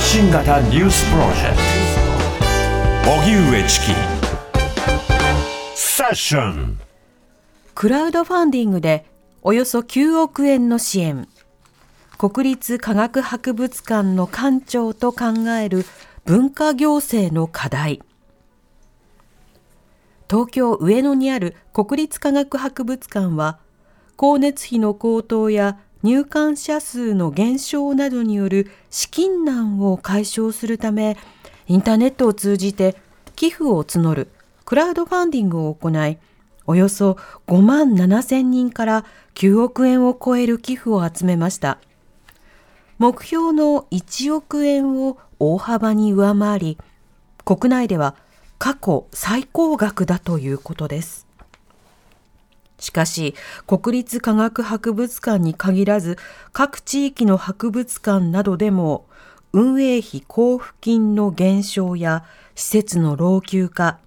発信型ニュースプロジェクト。荻上チキ。セッション。クラウドファンディングでおよそ9億円の支援。国立科学博物館の館長と考える文化行政の課題。東京上野にある国立科学博物館は光熱費の高騰や入館者数の減少などによる資金難を解消するためインターネットを通じて寄付を募るクラウドファンディングを行いおよそ5万7千人から9億円を超える寄付を集めました。目標の1億円を大幅に上回り国内では過去最高額だということです。しかし、国立科学博物館に限らず、各地域の博物館などでも、運営費交付金の減少や施設の老朽化、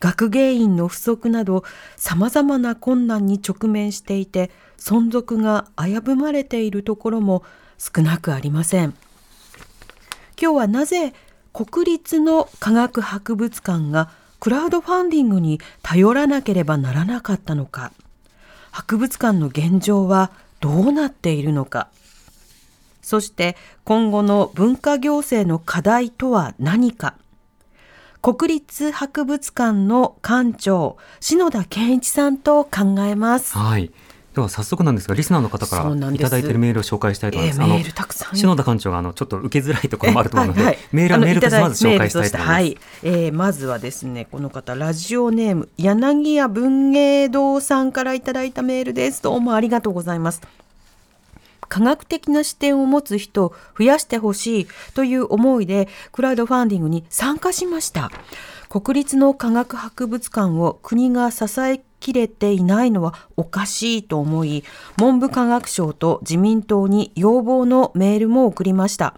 学芸員の不足など様々な困難に直面していて存続が危ぶまれているところも少なくありません。今日はなぜ国立の科学博物館がクラウドファンディングに頼らなければならなかったのか。博物館の現状はどうなっているのか。そして今後の文化行政の課題とは何か。国立博物館の館長篠田健一さんと考えます。はい。では早速なんですがリスナーの方からいただいているメールを紹介したいと思います。えー、メールたくさん篠田館長があのちょっと受けづらいところもあると思うので、はいはい、メールはメールとしてまず紹介したいと思います。はい、えー、まずはですねこの方ラジオネーム柳家文芸堂さんからいただいたメールです。どうもありがとうございます。科学的な視点を持つ人を増やしてほしいという思いでクラウドファンディングに参加しました。国立の科学博物館を国が支え切れていないのはおかしいと思い、文部科学省と自民党に要望のメールも送りました。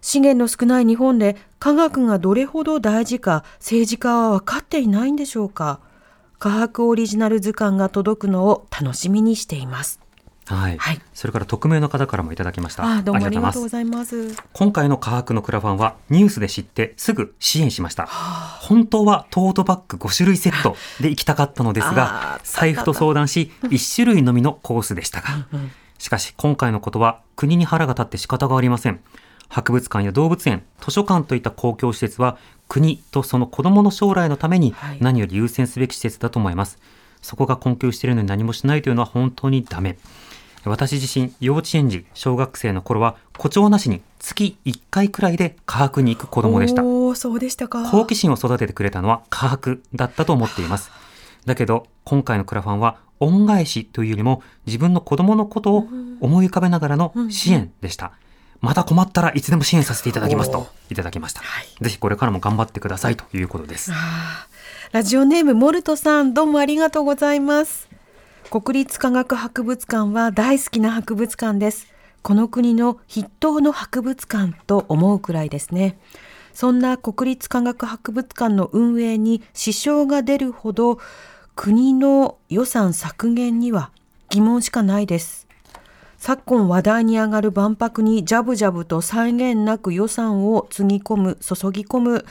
資源の少ない日本で科学がどれほど大事か政治家は分かっていないんでしょうか。科学オリジナル図鑑が届くのを楽しみにしています。はい、はい、それから匿名の方からもいただきました。あどうもありがとうございます今回の科学のクラファンはニュースで知ってすぐ支援しました。本当はトートバッグ5種類セットで行きたかったのですが、財布と相談し1種類のみのコースでしたが、しかし今回のことは国に腹が立って仕方がありません。博物館や動物園、図書館といった公共施設は国とその子供の将来のために何より優先すべき施設だと思います。そこが困窮しているのに何もしないというのは本当にダメ。私自身、幼稚園児、小学生の頃は、誇張なしに月1回くらいで科博に行く子供でした。そうでしたか。好奇心を育ててくれたのは科博だったと思っています。だけど、今回のクラファンは、恩返しというよりも、自分の子供のことを思い浮かべながらの支援でした。また困ったらいつでも支援させていただきますといただきました。ぜひこれからも頑張ってくださいということです。ラジオネームモルトさん、どうもありがとうございます。国立科学博物館は大好きな博物館です。この国の筆頭の博物館と思うくらいですね。そんな国立科学博物館の運営に支障が出るほど国の予算削減には疑問しかないです。昨今話題に上がる万博にジャブジャブと際限なく予算をつぎ込む、注ぎ込む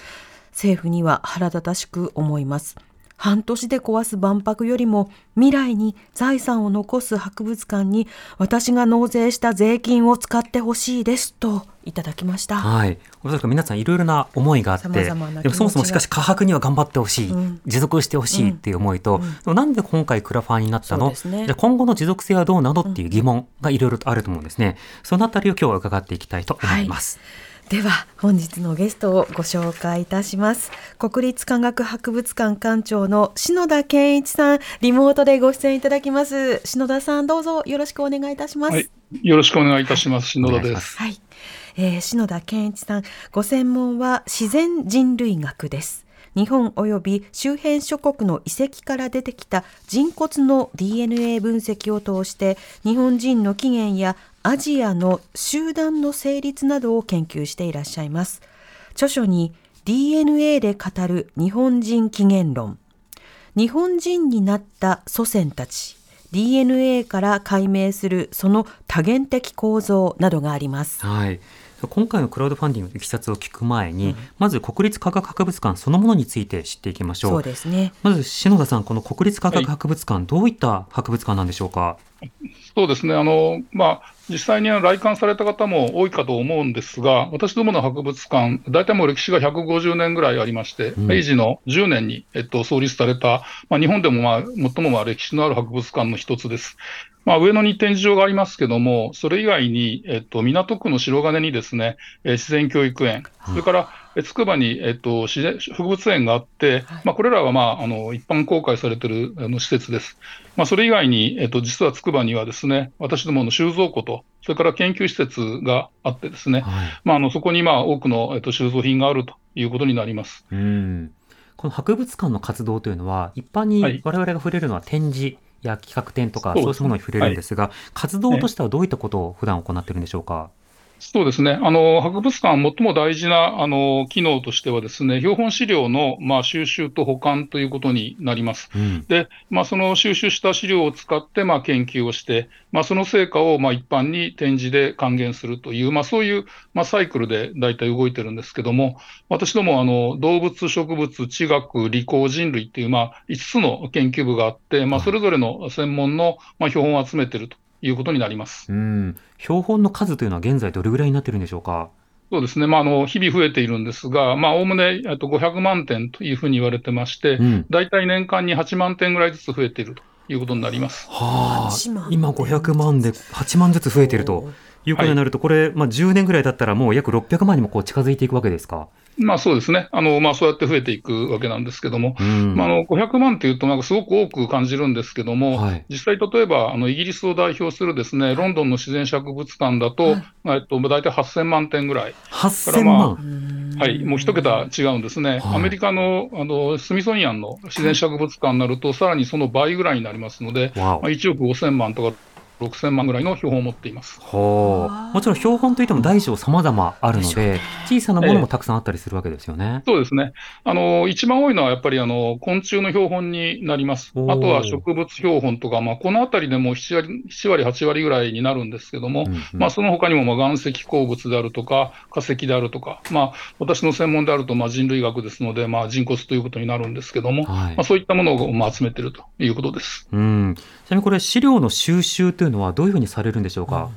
政府には腹立たしく思います。半年で壊す万博よりも未来に財産を残す博物館に私が納税した税金を使ってほしいですといただきました。はい。おそらく皆さんいろいろな思いがあって、でもそもそもしかし科博には頑張ってほしい、うん、持続してほしいっていう思いと、うん、なんで今回クラファンになったの、ね、じゃ今後の持続性はどうなの？っていう疑問がいろいろとあると思うんですね。そのあたりを今日は伺っていきたいと思います。はいでは本日のゲストをご紹介いたします。国立科学博物館館長の篠田健一さんリモートでご出演いただきます。篠田さんどうぞよろしくお願いいたします、はい、よろしくお願いいたします。篠田です。はい、えー、篠田健一さんご専門は自然人類学です日本及び周辺諸国の遺跡から出てきた人骨の DNA 分析を通して日本人の起源やアジアの集団の成立などを研究していらっしゃいます。著書に DNA で語る日本人起源論、日本人になった祖先たち、DNA から解明するその多元的構造などがあります。はい。今回のクラウドファンディングのいきさつを聞く前に、うん、まず国立科学博物館そのものについて知っていきましょう。そうですね。まず篠田さん、この国立科学博物館、はい、どういった博物館なんでしょうか？そうですね。あの、まあ、実際に来館された方も多いかと思うんですが、私どもの博物館、大体もう歴史が150年ぐらいありまして、うん、明治の10年に、えっと、創立された、まあ、日本でも、まあ、最もまあ歴史のある博物館の一つです。まあ、上野に展示場がありますけども、それ以外に、えっと、港区の白金にですね、えー、自然教育園、それから、つくばに、えっと、自然植物園があって、まあ、これらは、まあ、あの一般公開されているあの施設です。まあ、それ以外に、えっと、実はつくばにはですね、私どもの収蔵庫と、それから研究施設があってですね、はい、まあ、あのそこに、まあ、多くの、えっと、収蔵品があるということになります。うんこの博物館の活動というのは、一般に我々が触れるのは展示、や企画展とか、そうしたものに触れるんですが、はい、活動としてはどういったことを普段行っているんでしょうか？そうですね。あの、博物館最も大事な、あの、機能としてはですね、標本資料の、まあ、収集と保管ということになります。うん、で、まあ、その収集した資料を使って、まあ、研究をして、まあ、その成果を、まあ、一般に展示で還元するという、まあ、そういう、まあ、サイクルで大体動いてるんですけども、私ども、あの、動物、植物、地学、理工、人類っていう、まあ、5つの研究部があって、まあ、それぞれの専門の、まあ、標本を集めてるということになります。うん。標本の数というのは現在どれぐらいになってるんでしょうか？そうですね、まあ、あの日々増えているんですが、おおむね500万点というふうに言われてまして、うん、大体年間に8万点ぐらいずつ増えているということになります。はあ、今500万で8万ずつ増えているということになると、これ、まあ、10年ぐらいだったら、もう約600万にもこう近づいていくわけですか？まあそうですね。あの、まあそうやって増えていくわけなんですけども、うん、まああの、500万っていうとなんかすごく多く感じるんですけども、はい、実際例えば、あの、イギリスを代表するですね、ロンドンの自然博物館だと、はい、えっと、大体8000万点ぐらい。8000万、まあ、はい、もう一桁違うんですね。はい、アメリカの、あの、スミソニアンの自然博物館になると、さらにその倍ぐらいになりますので、まあ、1億5000万とか6000万ぐらいの標本を持っていますはあ、もちろん標本といっても大小さまざまあるので、小さなものもたくさんあったりするわけですよね。えそうですねあの。一番多いのはやっぱりあの昆虫の標本になります。あとは植物標本とか、まあ、このあたりでも7割、7割、8割ぐらいになるんですけども、うんうん、まあ、その他にもまあ岩石鉱物であるとか、化石であるとか、まあ、私の専門であるとまあ人類学ですので、まあ、人骨ということになるんですけども、はい、まあ、そういったものをまあ集めているということです。うんちなみにこれ、資料の収集というのは、どういうふうにされるんでしょうか？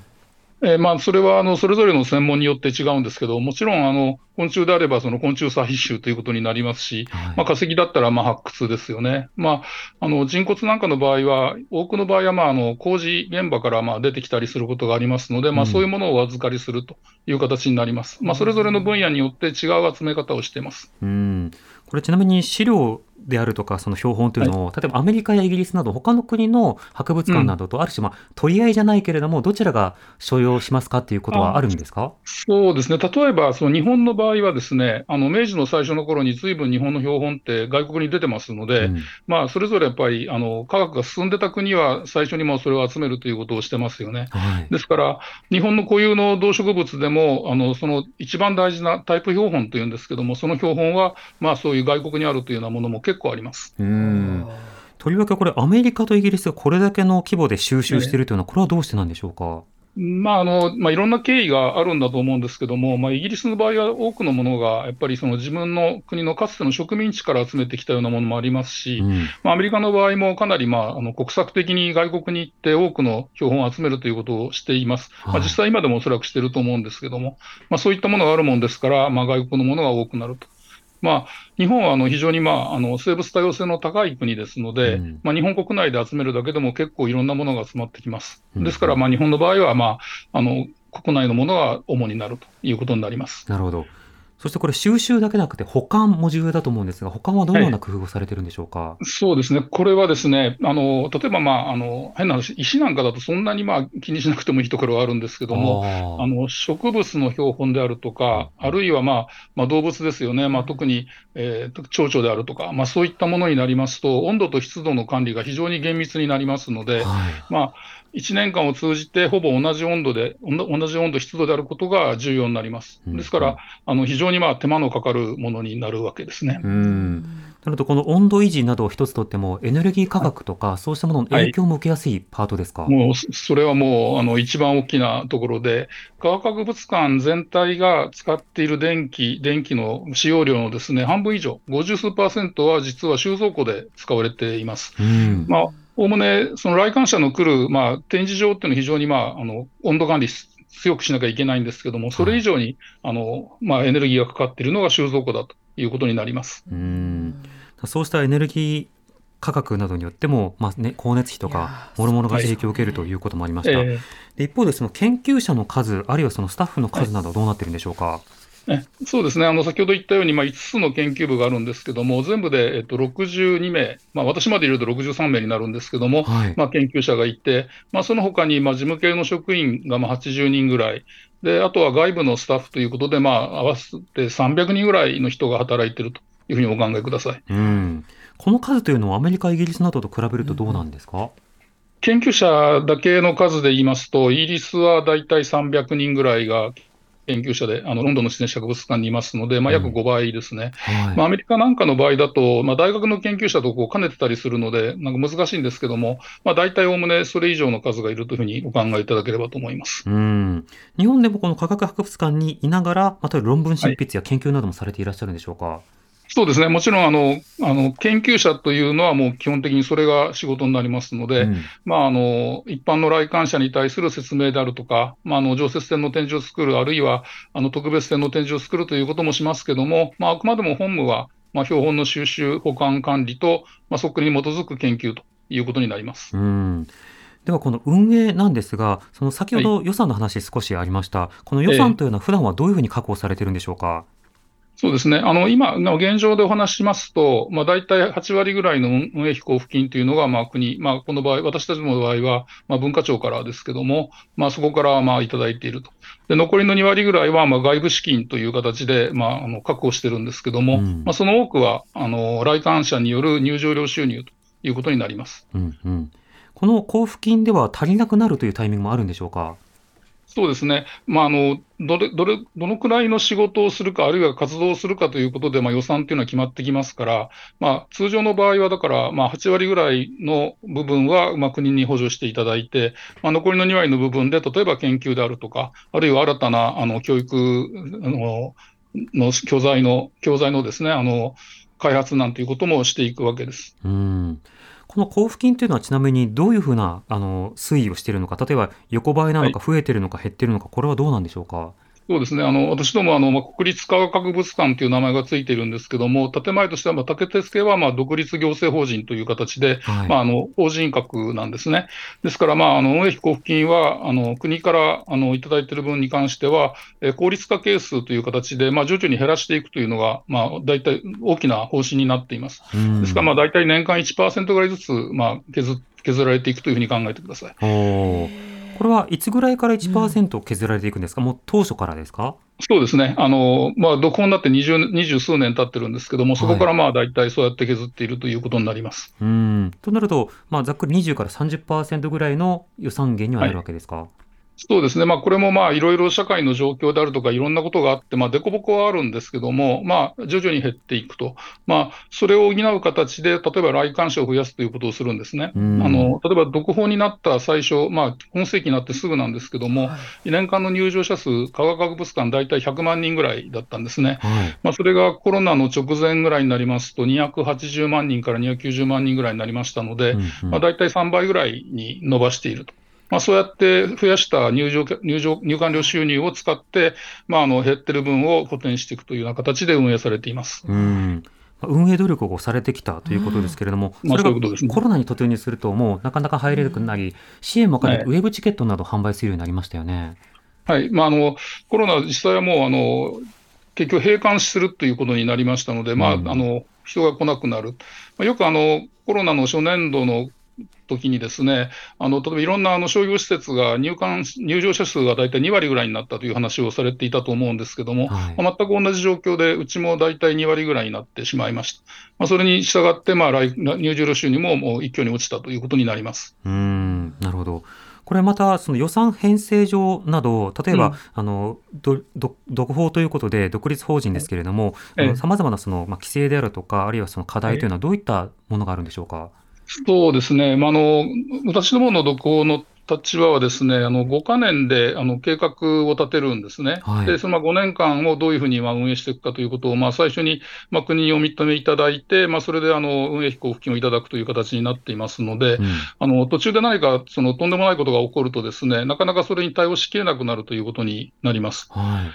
えー、まあ、それはあのそれぞれの専門によって違うんですけど、もちろんあの昆虫であればその昆虫採集ということになりますし、はい、まあ、化石だったらまあ発掘ですよね。まあ、あの人骨なんかの場合は、多くの場合はまああの工事現場からまあ出てきたりすることがありますので、まあ、そういうものをお預かりするという形になります。まあ、それぞれの分野によって違う集め方をしています。うんこれちなみに資料であるとか、その標本というのを、はい、例えばアメリカやイギリスなど、他の国の博物館などと、ある種、まあ、取り合いじゃないけれども、どちらが所要しますかっていうことはあるんですか？そうですね、例えば、その日本の場合はですね、あの明治の最初の頃に、ずいぶん日本の標本って外国に出てますので、うん、まあ、それぞれやっぱりあの科学が進んでた国は、最初にもそれを集めるということをしてますよね。はい、ですから、日本の固有の動植物でも、あのその一番大事なタイプ標本というんですけども、その標本は、まあ、そういう外国にあるというようなものも結構あります。うんうんとりわけこれ、アメリカとイギリスがこれだけの規模で収集しているというのは、これはどうしてなんでしょうか？まああのまあ、いろんな経緯があるんだと思うんですけども、まあ、イギリスの場合は多くのものがやっぱりその自分の国のかつての植民地から集めてきたようなものもありますし、うん、まあ、アメリカの場合もかなり、まあ、あの国策的に外国に行って多くの標本を集めるということをしています。はい、まあ、実際今でもおそらくしていると思うんですけども、まあ、そういったものがあるもんですから、まあ、外国のものが多くなると。まあ、日本はあの非常に、まあ、あの生物多様性の高い国ですので、うん、まあ、日本国内で集めるだけでも結構いろんなものが集まってきます。ですから、まあ、日本の場合は、まあ、あの国内のものが主になるということになります。なるほど。そしてこれ、収集だけなくて、保管も重要だと思うんですが、保管はどのような工夫をされてるんでしょうか、はい、そうですね、これはですね、あの例えば、まあ、あの変な話、石なんかだとそんなにまあ気にしなくてもいいところはあるんですけども、あの植物の標本であるとか、あるいは、まあまあ、動物ですよね、まあ、特に、えー、蝶々であるとか、まあ、そういったものになりますと、温度と湿度の管理が非常に厳密になりますので、はい、まあ1年間を通じてほぼ同じ温度で、同じ温度、湿度であることが重要になります。ですから、あの非常にまあ手間のかかるものになるわけですね。うんなると、この温度維持などを一つとっても、エネルギー価格とか、そうしたものの影響も受けやすいパートですか、もうそれはもうあの一番大きなところで、科学博物館全体が使っている電気、電気の使用量のですね半分以上、50数パーセントは実は収蔵庫で使われています。うんまあおおむね、その来館者の来る、まあ、展示場っていうのは非常に、まあ、あの温度管理強くしなきゃいけないんですけども、それ以上に、あのまあ、エネルギーがかかっているのが収蔵庫だということになりますうんそうしたエネルギー価格などによっても、まあね、光熱費とか、もろもろが影響を受けるということもありました。えで一方で、その研究者の数、あるいはそのスタッフの数など、どうなってるんでしょうか？えそうですね、あの先ほど言ったように、まあ、5つの研究部があるんですけども、全部で、えっと、62名、まあ、私まで入れると63名になるんですけども、はい。まあ、研究者がいて、まあ、その他にまあ事務系の職員がまあ80人ぐらい、であとは外部のスタッフということで、まあ、合わせて300人ぐらいの人が働いているというふうにお考えください。うん、この数というのは、アメリカ、イギリスなどと比べるとどうなんですか？研究者だけの数で言いますと、イギリスは大体300人ぐらいが研究者で、あのロンドンの自然史博物館にいますので、まあ、約5倍ですね。はいまあ、アメリカなんかの場合だと、まあ、大学の研究者とこう兼ねてたりするので、なんか難しいんですけども、まあ、大体おおむねそれ以上の数がいるというふうにお考えいただければと思います。うん、日本でもこの科学博物館にいながら、また論文執筆や研究などもされていらっしゃるんでしょうか？そうですね、もちろんあのあの研究者というのは、もう基本的にそれが仕事になりますので、うんまあ、あの一般の来館者に対する説明であるとか、まあ、あの常設展の展示を作る、あるいはあの特別展の展示を作るということもしますけども、まあ、あくまでも本務は、まあ、標本の収集、保管管理と、まあ、そっくりに基づく研究ということになります。うんではこの運営なんですが、その先ほど予算の話少しありました。この予算というのは普段はどういうふうに確保されているんでしょうか？そうですね、あの今の現状でお話ししますと、まあ、大体8割ぐらいの運営費交付金というのが、まあ、国、まあ、この場合、私たちの場合は、まあ、文化庁からですけども、まあ、そこからまあいただいていると。で残りの2割ぐらいは、まあ、外部資金という形で、まあ、あの確保してるんですけども、うんまあ、その多くはあの来館者による入場料収入ということになります。うんうん、この交付金では足りなくなるというタイミングもあるんでしょうか？そうですね、まあ、あのどれどれどのくらいの仕事をするか、あるいは活動をするかということで、まあ、予算というのは決まってきますから、まあ、通常の場合は、だから、まあ、8割ぐらいの部分は、まあ、国に補助していただいて、まあ、残りの2割の部分で、例えば研究であるとか、あるいは新たなあの教育のの教材の教材のですねあの開発なんていうこともしていくわけです。うんこの交付金というのはちなみにどういうふうなあの推移をしているのか、例えば横ばいなのか増えているのか減っているのか、これはどうなんでしょうか？そうですね、あの私どもあの、まあ、国立科学博物館という名前がついているんですけども、建前としては、まあ、竹鉄系はまあ独立行政法人という形で、はいまあ、あの法人格なんですね。ですから、まあ、あの運営費交付金はあの国からあのいただいている分に関しては、えー効率化係数という形で、まあ、徐々に減らしていくというのが、まあ、大体大きな方針になっています。うんですから、まあ、大体年間1%ぐらいずつ、まあ、削削られていくというふうに考えてください。これはいつぐらいから1%削られていくんですか、もう当初からですか？そうですね、あのまあ、読本になって20 20数年経ってるんですけども、そこからまあ大体そうやって削っているということになります。うん。となると、まあ、ざっくり20から30%ぐらいの予算源にはなるわけですか？そうですね、まあ、これもまあいろいろ社会の状況であるとか、いろんなことがあって、まあ、凸凹はあるんですけども、まあ、徐々に減っていくと、まあ、それを補う形で、例えば来館者を増やすということをするんですね。うんあの例えば読本になった最初、まあ、今世紀になってすぐなんですけども、年間の入場者数、科学博物館、大体100万人ぐらいだったんですね。はいまあ、それがコロナの直前ぐらいになりますと、280万人から290万人ぐらいになりましたので、うんうんまあ、大体3倍ぐらいに伸ばしていると。まあ、そうやって増やした入場入場入館料収入を使って、まあ、あの減ってる分を補填していくというような形で運営されています。うん。まあ運営努力をされてきたということですけれども、まあそれがコロナに突入すると、もうなかなか入れなくなり、支援も兼ねてはウェブチケットなど販売するようになりましたよね。はい。まあ、あのコロナ、実際はもうあの結局、閉館するということになりましたので、まあうん。あの人が来なくなる、まあ、よくあのコロナの初年度の時にですね、あの例えばいろんなあの商業施設が入館入場者数が大体2割ぐらいになったという話をされていたと思うんですけども、はいまあ全く同じ状況で、うちも大体2割ぐらいになってしまいました。まあ、それに従って、まあ来入場料収入ももう一挙に落ちたということになります。うんなるほど。これまたその予算編成上など、例えば、うんあのどど独法ということで独立法人ですけれども、ええさまざまなその、まあ、規制であるとか、あるいはその課題というのはどういったものがあるんでしょうか？そうですね、まあ、あの私どもの独法の立場はですね、あの5か年であの計画を立てるんですね。はいで、そのまあ5年間をどういうふうにまあ運営していくかということを、まあ、最初にまあ国にお認めいただいて、まあ、それであの運営費交付金をいただくという形になっていますので、うんあの途中で何かそのとんでもないことが起こるとですね、なかなかそれに対応しきれなくなるということになります。はい。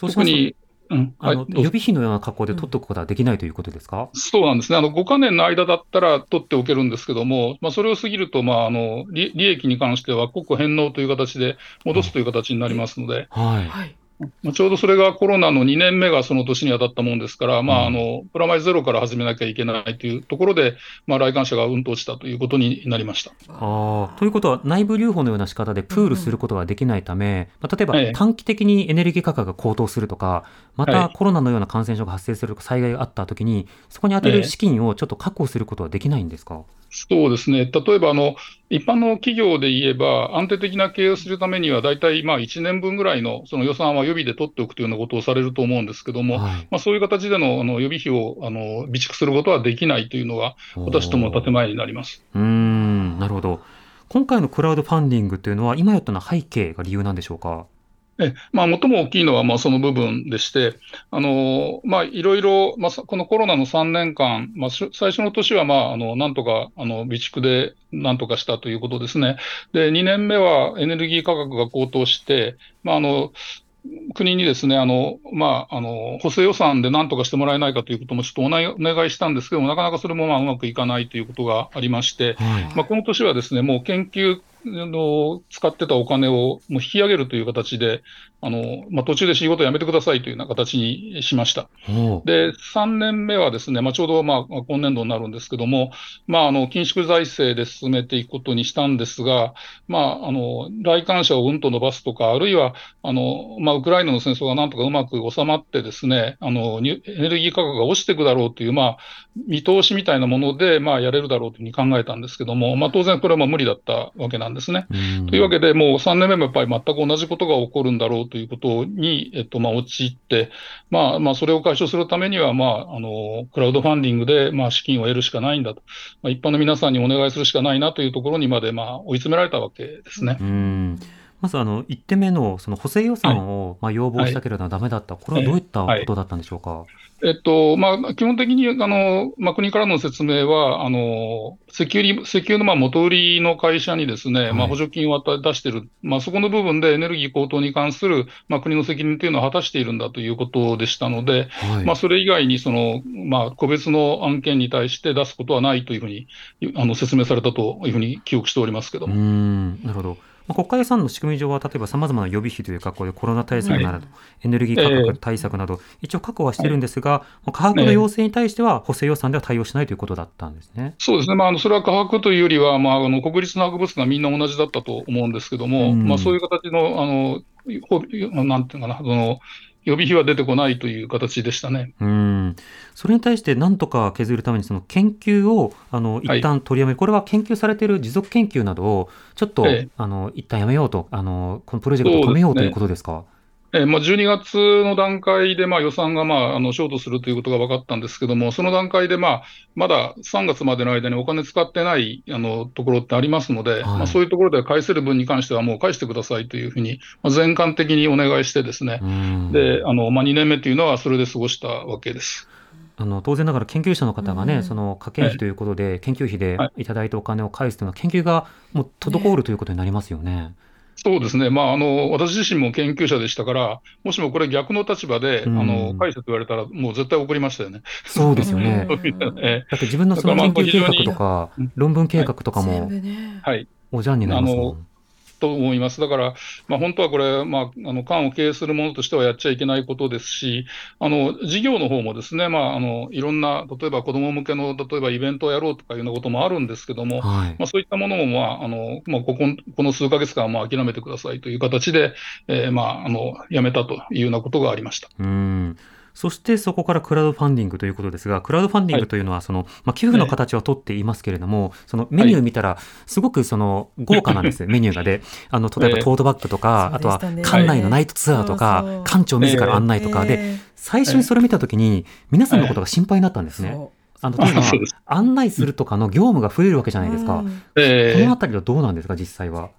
特に、うんあの、はい予備費のような格好で取っておくことはできないということですか？そうなんですね。あの、5か年の間だったら取っておけるんですけども、まあ、それを過ぎると、まあ、あの、利利益に関しては国庫返納という形で戻すという形になりますので、はい。はい。まあ、ちょうどそれがコロナの2年目がその年に当たったもんですから、まあ、うん。あの、プラマイゼロから始めなきゃいけないというところで、まあ、来館者がうんと落ちたということになりました。ああということは内部留保のような仕方でプールすることができないため、まあ、例えばええ。短期的にエネルギー価格が高騰するとか、まはい。たコロナのような感染症が発生する災害があったときに、そこに充てる資金をちょっと確保することはできないんですか、そうですね。例えば、あの、一般の企業で言えば、安定的な経営をするためには、大体、まあ、1年分ぐらいのその予算は予備で取っておくというようなことをされると思うんですけども、はいまあ、そういう形でのあの予備費をあの備蓄することはできないというのが、私どもの建前になります。うーんなるほど今回のクラウドファンディングというのは今やったのは背景が理由なんでしょうか？えまあ、最も大きいのはまあその部分でして、あのまあ、いろいろ、まあ、さこのコロナの3年間、まあ、し最初の年はまああのなんとかあの備蓄でなんとかしたということですね。で、2年目はエネルギー価格が高騰して、まあ、あの国にですね、あの、まあ、あの、補正予算で何とかしてもらえないかということもちょっとお願いお願いしたんですけども、なかなかそれもまあうまくいかないということがありまして、はいまあ、この年はですね、もう研究の使ってたお金をもう引き上げるという形で、あのまあ、途中で仕事を辞めてくださいというような形にしました。で、3年目はですね、まあ、ちょうどまあ今年度になるんですけども、まあ、あの緊縮財政で進めていくことにしたんですが、まあ、あの来館者をうんと伸ばすとか、あるいはあの、まあ、ウクライナの戦争がなんとかうまく収まってですね、あのエネルギー価格が落ちていくだろうという、まあ、見通しみたいなもので、まあ、やれるだろうというふうに考えたんですけども、まあ、当然これはまあ無理だったわけなんですね。うんというわけで、もう3年目もやっぱり全く同じことが起こるんだろうということに、えっと、まあ、陥って、まあ、まあ、それを解消するためには、まあ、あの、クラウドファンディングで、まあ、資金を得るしかないんだと。まあ、一般の皆さんにお願いするしかないなというところにまで、まあ、追い詰められたわけですね。うんまずあの1点目のその補正予算をまあ要望したけれどダメだった、これはどういったことだったんでしょうか？えっと、まあ、基本的に、あの、まあ、国からの説明は、あの、石油り、石油のまあ元売りの会社にですね、まあ、はい補助金を出している。まあ、そこの部分でエネルギー高騰に関する、まあ、国の責任というのを果たしているんだということでしたので、はいまあ、それ以外に、その、まあ、個別の案件に対して出すことはないというふうに、あの、説明されたというふうに記憶しておりますけどうも。んなるほど。まあ、国家予算の仕組み上は、例えばさまざまな予備費という格好でコロナ対策など、エネルギー価格対策など、一応確保はしてるんですが、まあ価格の要請に対しては補正予算では対応しないということだったんですね。そうですね、まあ、あのそれは科学というよりは、まあ、あの国立の博物館がみんな同じだったと思うんですけども、うん。まあ、そういう形の、あのほなんていうかな、その予備費は出てこないという形でしたね。うんそれに対して何とか削るためにその研究をあの一旦取りやめる、これは研究されている持続研究などをちょっと、ええあの一旦やめようとあのこのプロジェクトを止めようということですか。えーまあ、12月の段階で、まあ、予算が、まあ、あのショートするということが分かったんですけども、その段階で、まあ、まだ3月までの間にお金使ってないあのところってありますので、まあ、そういうところで返せる分に関してはもう返してくださいというふうに、まあ、全館的にお願いしてですね、うんであのまあ、2年目というのはそれで過ごしたわけです。あの当然ながら研究者の方がね、うんその科研費ということで、研究費ではいただいたお金を返すというのは、研究がもう滞るということになりますよね。そうですね、まああの、私自身も研究者でしたから、もしもこれ、逆の立場で、うんあの返せと言われたら、もう絶対怒りましたよね。そうですよね。だって自分のその研究計画とか論文計画とかも。はい、おじゃんになりますもん。と思います。だから、まあ、本当はこれ、まあ、あの、官を経営するものとしてはやっちゃいけないことですし、あの、事業の方もですね、まあ、あの、いろんな、例えば子供向けの、例えばイベントをやろうとかいうようなこともあるんですけども、はいまあ、そういったものも、まあ、あの、まあ、ここ、この数ヶ月間はまあ諦めてくださいという形で、えーまあ、あの、やめたというようなことがありました。うんそしてそこからクラウドファンディングということですが、クラウドファンディングというのはその、まあ、寄付の形をとっていますけれども、そのメニュー見たら、すごくその豪華なんです、メニューがで、あの例えばトートバッグとか、あとは館内のナイトツアーとか、館長自ら案内とかで、最初にそれ見たときに、皆さんのことが心配になったんですね。あの案内するとかの業務が増えるわけじゃないですか。このあたりはどうなんですか、実際は。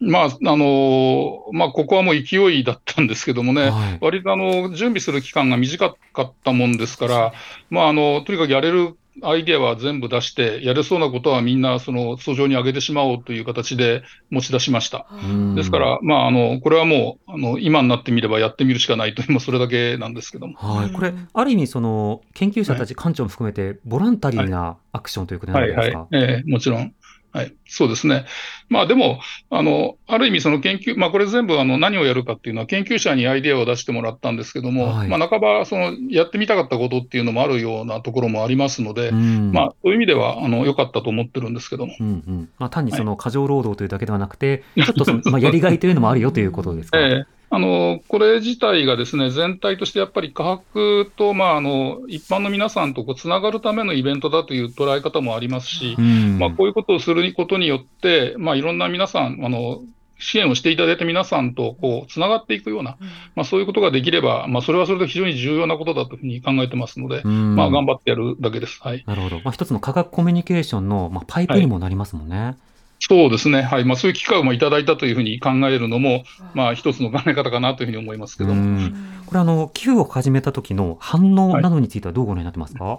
まあ、あのまあ、ここはもう勢いだったんですけどもね、はい、割とあの準備する期間が短かったもんですから、まあ、あのとにかくやれるアイデアは全部出して、やれそうなことはみんなその訴状に上げてしまおうという形で持ち出しました。ですから、まあ、あのこれはもうあの今になってみればやってみるしかないという、それだけなんですけども。はい、これ、ある意味その、研究者たち、館長も含めて、ボランタリーなアクションということになるんですか、はい。はい。はい、えー、もちろん。はい、そうですね。まあでも、あの、ある意味その研究、まあこれ全部あの何をやるかっていうのは研究者にアイデアを出してもらったんですけども、はい、まあ半ばそのやってみたかったことっていうのもあるようなところもありますので、うん、まあそういう意味ではあの良かったと思ってるんですけども。うんうん、まあ単にその過剰労働というだけではなくて、はい、ちょっとその、まあやりがいというのもあるよということですか？ええあのこれ自体がですね全体としてやっぱり科学と、まあ、あの一般の皆さんとこうつながるためのイベントだという捉え方もありますし、まあ、こういうことをすることによって、まあ、いろんな皆さん、あの支援をしていただいた皆さんとこうつながっていくような、まあ、そういうことができれば、まあ、それはそれで非常に重要なことだというふうに考えてますので、まあ、頑張ってやるだけです。はい、なるほど、まあ、一つの科学コミュニケーションの、まあ、パイプにもなりますもんね。はいそうですね、はい。まあ、そういう機会をいただいたというふうに考えるのも、まあ、一つの考え方かなというふうに思いますけど。これあの、寄付を始めた時の反応などについてはどうご覧になってますか、はい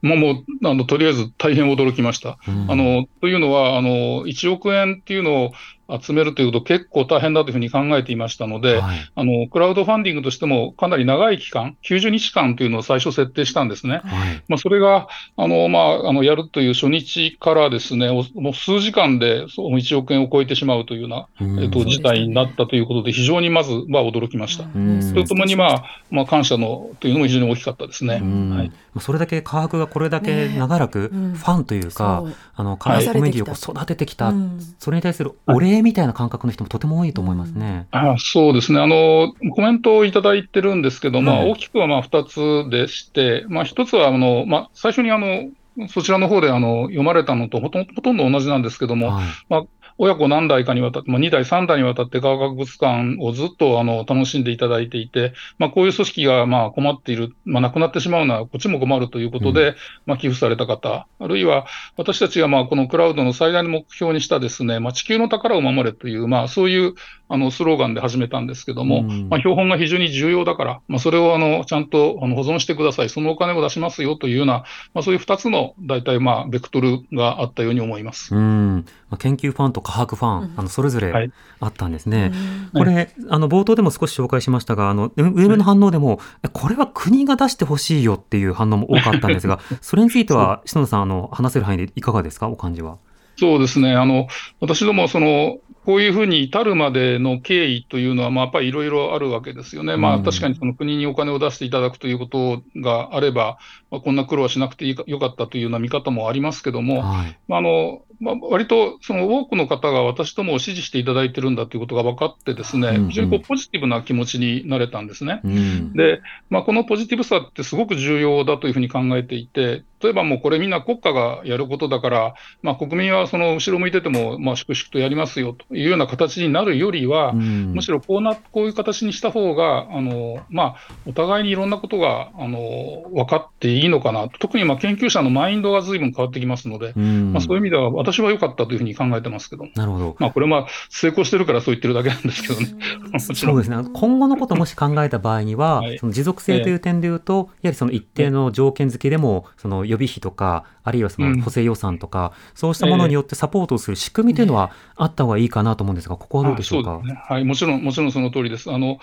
まあ、もうあのとりあえず大変驚きました。あのというのはあの、1億円っていうのを集めるということ結構大変だというふうに考えていましたので、はい、あのクラウドファンディングとしてもかなり長い期間、90日間というのを最初設定したんですね。はい、まあ、それがあの、まあ、あのやるという初日からですね、もう数時間で1億円を超えてしまうというような、えっと、事態になったということで、非常にまず、まあ、驚きました。それともに、まあまあ、感謝のというのも非常に大きかったですね。はい、それだけ科学がこれだけ長らくファンというか、ねう。ん、あの科学コメディを育ててきた、それに対するお礼みたいな感覚の人もとても多いと思いますね。あそうですね。あの、コメントをいただいてるんですけど、まあ、大きくはまあ2つでして、まあ、1つはあの、まあ、最初にあのそちらの方であの読まれたのとほとんど同じなんですけども、はい、まあ、親子何代かにわたって、まあ、2代、3代にわたって科学博物館をずっとあの楽しんでいただいていて、まあ、こういう組織がまあ困っている、まあ、なくなってしまうのはこっちも困るということで、うん、まあ、寄付された方、あるいは私たちがまあこのクラウドの最大の目標にしたですね、まあ、地球の宝を守れという、まあ、そういうあのスローガンで始めたんですけども、うん、まあ、標本が非常に重要だから、まあ、それをあのちゃんとあの保存してください、そのお金を出しますよというような、まあ、そういう2つの大体まあベクトルがあったように思います。うん。まあ、研究ファンと科学ファン、あのそれぞれあったんですね。はい、これ、あの冒頭でも少し紹介しましたが、あのウェブの反応でも、これは国が出してほしいよっていう反応も多かったんですが、それについては、篠田さんあの、話せる範囲でいかがですか、お感じは。そうですね。あの、私ども、その、こういうふうに至るまでの経緯というのは、まあ、やっぱりいろいろあるわけですよね。まあ、確かにその国にお金を出していただくということがあれば、まあ、こんな苦労はしなくていいかよかったというような見方もありますけども、はい、まあ、あの、まあ、割とその多くの方が私どもを支持していただいてるんだということが分かってですね、非常にこうポジティブな気持ちになれたんですね。うん、で、まあ、このポジティブさってすごく重要だというふうに考えていて、例えばもうこれみんな国家がやることだから、まあ、国民はその後ろ向いてても、まあ、粛々とやりますよというような形になるよりは、うん、むしろこうなこういう形にした方があのまあ、お互いにいろんなことがあの分かっていいのかな特にまあ研究者のマインドがずいぶん変わってきますので、うん、まあ、そういう意味では私は良かったというふうに考えてますけど。なるほど、まあ、これは成功してるからそう言ってるだけなんですけどね。そうですね。今後のこともし考えた場合には、はい、その持続性という点でいうと、やはりその一定の条件付けでも、その予備費とか、あるいはその補正予算とか、うん、そうしたものによってサポートをする仕組みというのはあった方がいいかなと思うんですが、ここはどうでしょうか？うね、はい、もちろん、もちろんその通りです。あの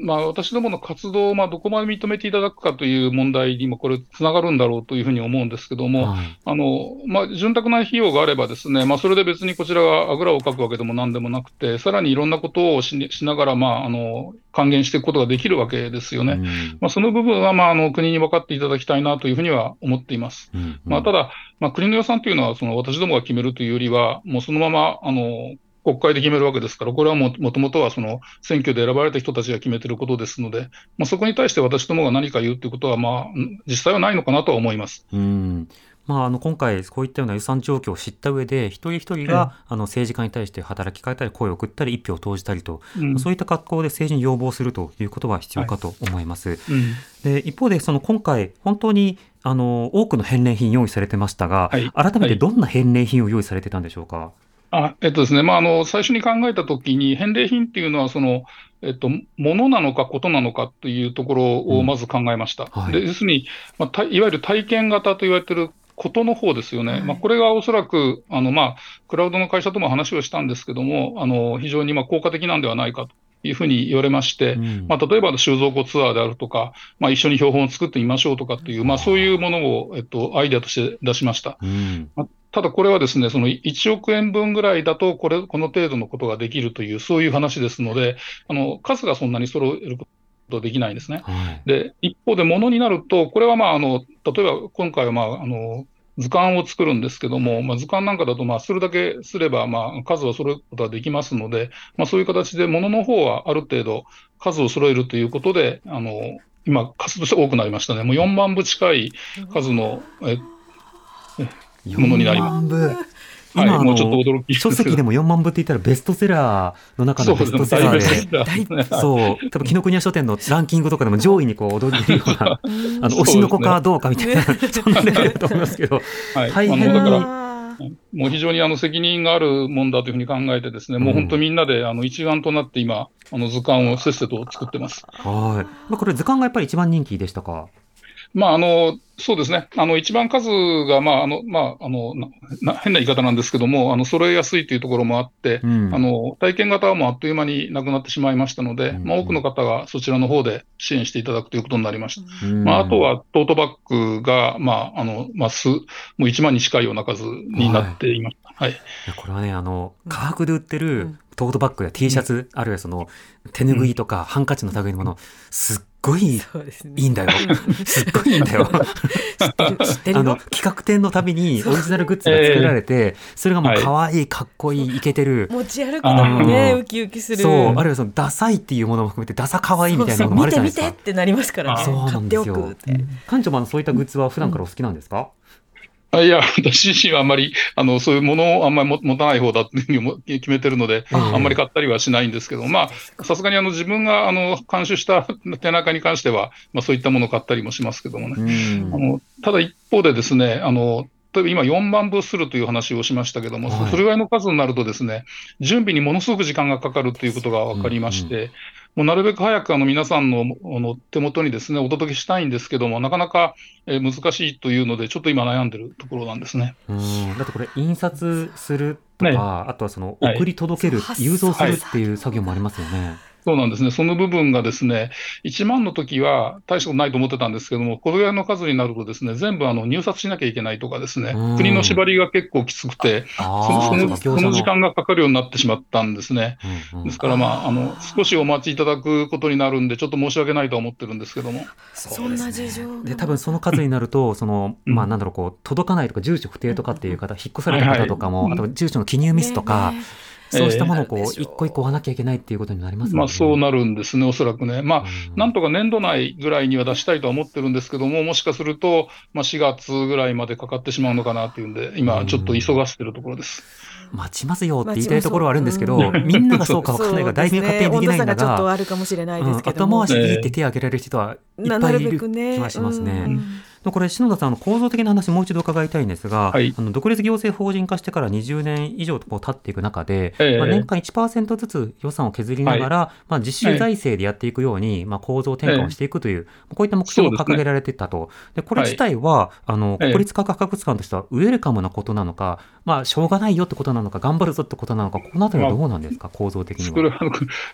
まあ、私どもの活動をまあどこまで認めていただくかという問題にもこれ、つながるんだろうというふうに思うんですけども、はい、あのまあ、潤沢な費用があれば、ですね、まあ、それで別にこちらがあぐらをかくわけでもなんでもなくて、さらにいろんなことをししながら、まあ、あの還元していくことができるわけですよね。うん、まあ、その部分は、まあ、あの国に分かっていただきたいなというふうには思っています。うんうん、まあ、ただ、まあ、国の予算というのは、その私どもが決めるというよりは、もうそのままあの国会で決めるわけですから、これはもともとはその選挙で選ばれた人たちが決めてることですので、まあ、そこに対して私どもが何か言うということは、まあ、実際はないのかなとは思います。うん。まあ、あの今回、こういったような予算状況を知った上で、一人一人が、あの政治家に対して働きかけたり、声を送ったり、一票を投じたりと、うん、そういった格好で政治に要望するということは必要かと思います。はいうん、で一方で、その今回、本当にあの多くの返礼品用意されてましたが、はい、改めてどんな返礼品を用意されてたんでしょうか？あえっとですねまあ、あの最初に考えたときに、返礼品っていうのはその、えっと、ものなのか、ことなのかというところをまず考えました。うんはい、で要するに、まあ、いわゆる体験型と言われていることの方ですよね、はい、まあ、これがおそらくあの、まあ、クラウドの会社とも話をしたんですけども、あの非常にまあ効果的なんではないかと。いうふうに言われまして、うん、まあ、例えば収蔵庫ツアーであるとか、まあ、一緒に標本を作ってみましょうとかっていう、まあ、そういうものを、えっと、アイデアとして出しました。うんまあ、ただこれはですね、その1億円分ぐらいだとこれ、この程度のことができるという、そういう話ですので、あの数がそんなに揃えることできないんですね。はい、で一方で、ものになると、これはまああの例えば今回は、まあ、あの図鑑を作るんですけども、まあ、図鑑なんかだと、まあ、するだけすれば、まあ、数を揃えることができますので、まあ、そういう形で、ものの方はある程度数を揃えるということで、あの今、数として多くなりましたね。もう4万部近い数のえものになります。今、はい、もうちょっと驚き書籍でも4万部って言ったらベストセラーの中のベストセラーで、そう、多分紀ノ国屋書店のランキングとかでも上位にこう踊れるような、あの、推しの子かどうかみたいな、そんなレベルだと思いますけど、大変に。もう非常にあの責任があるもんだというふうに考えてですね、もう本当みんなであの一丸となって今、あの図鑑をせっせと作ってます。はい。まあ、これ図鑑がやっぱり一番人気でしたか？まあ、あの、そうですね。あの、一番数が、まあ、あの、まあ、あの、な変な言い方なんですけども、あの、揃えやすいというところもあって、うん、あの、体験型はもうあっという間になくなってしまいましたので、うん、まあ、多くの方がそちらの方で支援していただくということになりました。うん、まあ、あとは、トートバッグが、まあ、あの、まあ、す、もう1万に近いような数になっていました。はい。はい、これはね、あの、価格で売ってる、トートバッグや T シャツ、あるいはその手ぬぐいとかハンカチの類のもの、すっごいいいんだよ。すっごいいいんだよ。あの企画展のたびにオリジナルグッズが作られて、それがもう可愛い、かっこいい、いけてる。持ち歩くのもね、ウキウキする。そう、あるいはそのダサいっていうものも含めて、ダサ可愛いみたいなのもあるじゃないですか。見て見てってなりますからね。そうなんですよ。館長もそういったグッズは普段からお好きなんですか？あいや、私自身はあんまり、あの、そういうものをあんまり持たない方だっていうふうに 決めてるので、あんまり買ったりはしないんですけど、まあ、さすがにあの自分があの監修した 手中に関しては、まあ、そういったものを買ったりもしますけどもね。あのただ一方でですね、あの、例えば今4万部するという話をしましたけども、はい、それぐらいの数になるとですね、準備にものすごく時間がかかるということが分かりまして、うんうんもうなるべく早くあの皆さんのの手元にですねお届けしたいんですけども、なかなか難しいというので、ちょっと今悩んでるところなんですね。うんだってこれ、印刷するとか、ね、あとはその送り届ける、はい、郵送するっていう作業もありますよね。そうなんですね、その部分がですね、1万の時は大したことないと思ってたんですけども、これぐらいの数になると、ですね全部あの入札しなきゃいけないとか、ですね国の縛りが結構きつくてそのその、その時間がかかるようになってしまったんですね。うんうん、ですから、まああの、少しお待ちいただくことになるんで、ちょっと申し訳ないと思ってるんですけども。そんな事情で多分その数になると、そのまあ、なんだろう、こう届かないとか、住所不定とかっていう方、引っ越された方とかも、あと住所の記入ミスとか。ねそうしたものをこう、一個一個追わなきゃいけないっていうことになります、ね、まあそうなるんですね、おそらくね。まあ、なんとか年度内ぐらいには出したいとは思ってるんですけども、もしかすると、まあ4月ぐらいまでかかってしまうのかなっていうんで、今ちょっと急がせてるところです。待ちますよって言いたいところはあるんですけど、みんながそうか分からないが、大名勝手にできないんだが、が後回しでいいって手を挙げられる人はいっぱいいる気はしますね。これ篠田さんの構造的な話もう一度伺いたいんですが、はい、あの独立行政法人化してから20年以上こう経っていく中で、えー、まあ、年間1%ずつ予算を削りながら、はい、まあ、実習財政でやっていくように、まあ、構造転換をしていくという、えー、こういった目標を掲げられてたと。で、ね、これ自体は、あの国立科学博物館としてはウェルカムなことなのか、まあ、しょうがないよってことなのか、頑張るぞってことなのか、このあたりはどうなんですか、まあ、構造的には？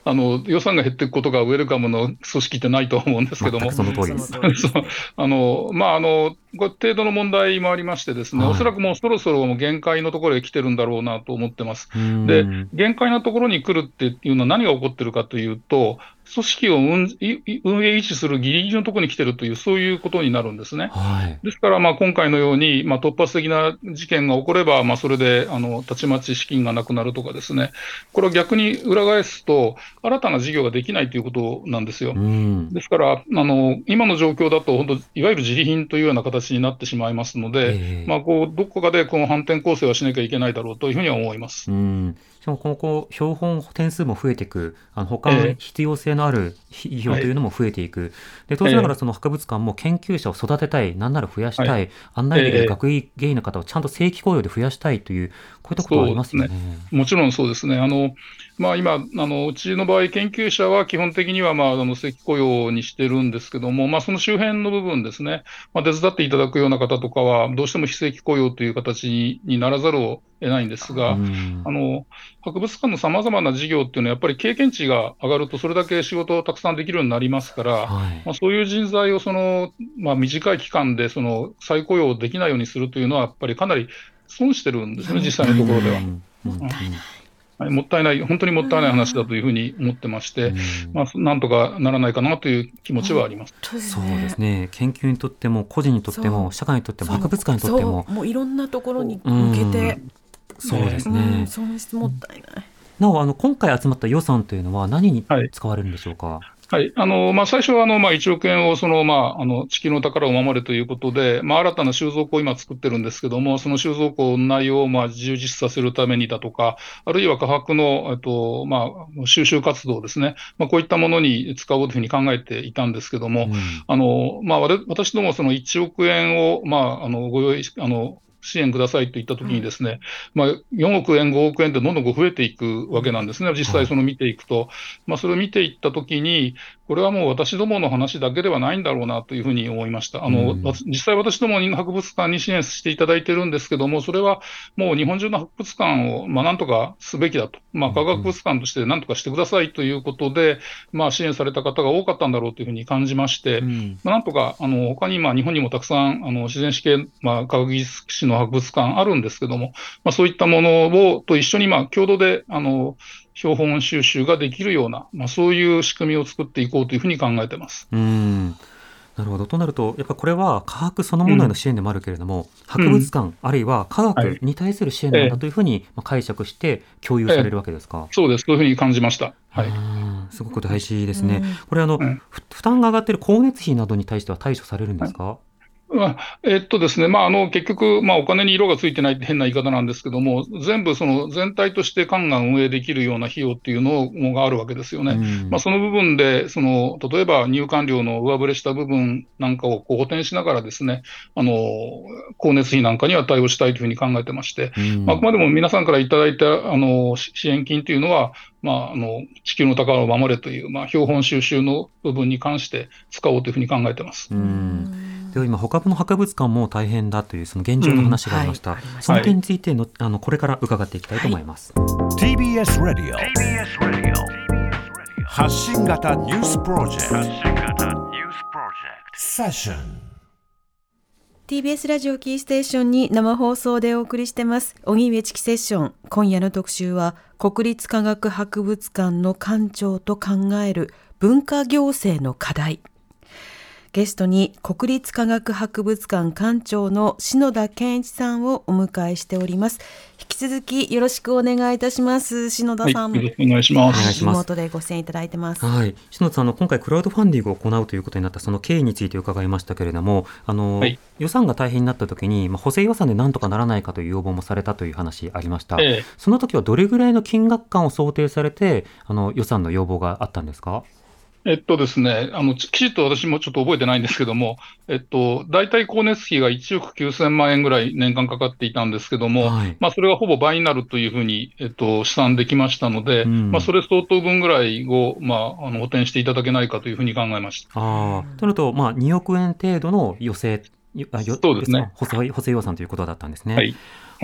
あの予算が減っていくことがウェルカムの組織ってないと思うんですけども。その通りです。あのまああの程度の問題もありましてですね、はいおそらくもうそろそろもう限界のところへ来てるんだろうなと思ってます。うんで、限界のところに来るっていうのは何が起こってるかというと、組織を運営維持するギリギリのところに来てるという、そういうことになるんですね。はい。ですから、まあ、今回のように、まあ、突発的な事件が起これば、まあ、それで、あの、たちまち資金がなくなるとかですね、これを逆に裏返すと、新たな事業ができないということなんですよう。ん。ですから、あの、今の状況だと、本当いわゆる自利品というような形になってしまいますので、ええまあ、こう、どこかでこの反転攻勢はしなきゃいけないだろうというふうには思います。うん。しかも、この、こう、標本点数も増えていく、あの、他のええ必要性のある費用というのも増えていく。で、当然ながらその博物館も研究者を育てたい、なんなら増やしたい、は案内できええる学位芸員の方をちゃんと正規雇用で増やしたいという、こういったことはありますよね。もちろんそうですね。あの、まあ今、あの、うちの場合、研究者は基本的には、まあ、あの、正規雇用にしてるんですけども、まあその周辺の部分ですね、まあ手伝っていただくような方とかは、どうしても非正規雇用という形ににならざるを得ないんですが、うん。あの、博物館の様々な事業っていうのは、やっぱり経験値が上がると、それだけ仕事をたくさんできるようになりますから、はい。まあ、そういう人材をその、まあ、短い期間でその再雇用できないようにするというのは、やっぱりかなり損してるんですね、実際のところでは。うん。うん。うんはい、もったいない、本当にもったいない話だというふうに思ってまして、うんまあ、なんとかならないかなという気持ちはあります。そうですね。研究にとっても、個人にとっても、社会にとっても、博物館にとってももういろんなところに向けて、そうですうねん。損失もったいない。なお、あの、今回集まった予算というのは何にはい使われるんでしょうか？はい。あの、まあ、最初は、あの、まあ、1億円を、その、まあ、あの、地球の宝を守れということで、まあ、新たな収蔵庫を今作ってるんですけども、その収蔵庫の内容を、まあ、充実させるためにだとか、あるいは価格の、えっと、まあ、収集活動ですね。まあ、こういったものに使おうというふうに考えていたんですけども、うんあの、まあ、私どもその1億円を、まあ、あの、ご用意、あの、支援くださいと言ったときにですね、まあ、4億円、5億円ってどんどん増えていくわけなんですね。実際その見ていくと。まあ、それを見ていったときに、これはもう私どもの話だけではないんだろうなというふうに思いました。あの、うんわ実際私どもに博物館に支援していただいてるんですけども、それはもう日本中の博物館を、まあ、なんとかすべきだと。まあ、科学博物館としてなんとかしてくださいということで、まあ、支援された方が多かったんだろうというふうに感じまして、うんまあ、なんとか、あの、他に、まあ、日本にもたくさん、あの、自然史系、まあ、科学技術史の博物館あるんですけども、まあ、そういったものを、と一緒に、まあ、共同で、あの、標本収集ができるような、まあ、そういう仕組みを作っていこうというふうに考えてます。うんなるほど。となると、やっぱこれは科学そのものへの支援でもあるけれども、博物館、あるいは科学に対する支援なんだというふうにまあ解釈して共有されるわけですか？そうです。そういうふうに感じました。はい。すごく大事ですね。うんこれあの、負担が上がっている光熱費などに対しては対処されるんですか、まあえっとですね、まあ、あの、結局、まあ、お金に色がついてないって変な言い方なんですけども、全部その全体として館が運営できるような費用っていうのがあるわけですよね。うん。まあ、その部分で、その、例えば入館料の上振れした部分なんかをこう補填しながらですね、あの、光熱費なんかには対応したいというふうに考えてまして、うん。まああくまでも皆さんからいただいた、あの、し支援金というのは、まあ、あの、地球の宝を守れという、まあ、標本収集の部分に関して使おうというふうに考えてます。うん。では今他の博物館も大変だというその現状の話がありました、うんはい。その点についてのあのこれから伺っていきたいと思います、TBS ラディオ発信型ニュースプロジェクト。セッション TBS ラジオキーステーションに生放送でお送りしてます。荻上チキセッション。今夜の特集は国立科学博物館の館長と考える文化行政の課題。ゲストに国立科学博物館館長の篠田健一さんをお迎えしております。引き続きよろしくお願いいたします。篠田はい。さん、よろしくお願いします。お願いしますリモートでご出演いただいてます。はい、篠田さんあの今回クラウドファンディングを行うということになったその経緯について伺いましたけれどもあの、はい。予算が大変になった時に、まあ、補正予算でなんとかならないかという要望もされたという話ありました、ええ。その時はどれぐらいの金額感を想定されてあの予算の要望があったんですか？えっとですね、あの、きちっと私もちょっと覚えてないんですけども、えっと、大体光熱費が1億9000万円ぐらい年間かかっていたんですけども、はいまあ、それがほぼ倍になるというふうに、えっと、試算できましたので、うんまあ、それ相当分ぐらいを、まあ、あの、補填していただけないかというふうに考えました。ああ、となると、まあ、2億円程度の予正、よあよそうですね補正補正予算ということだったんですね。はい。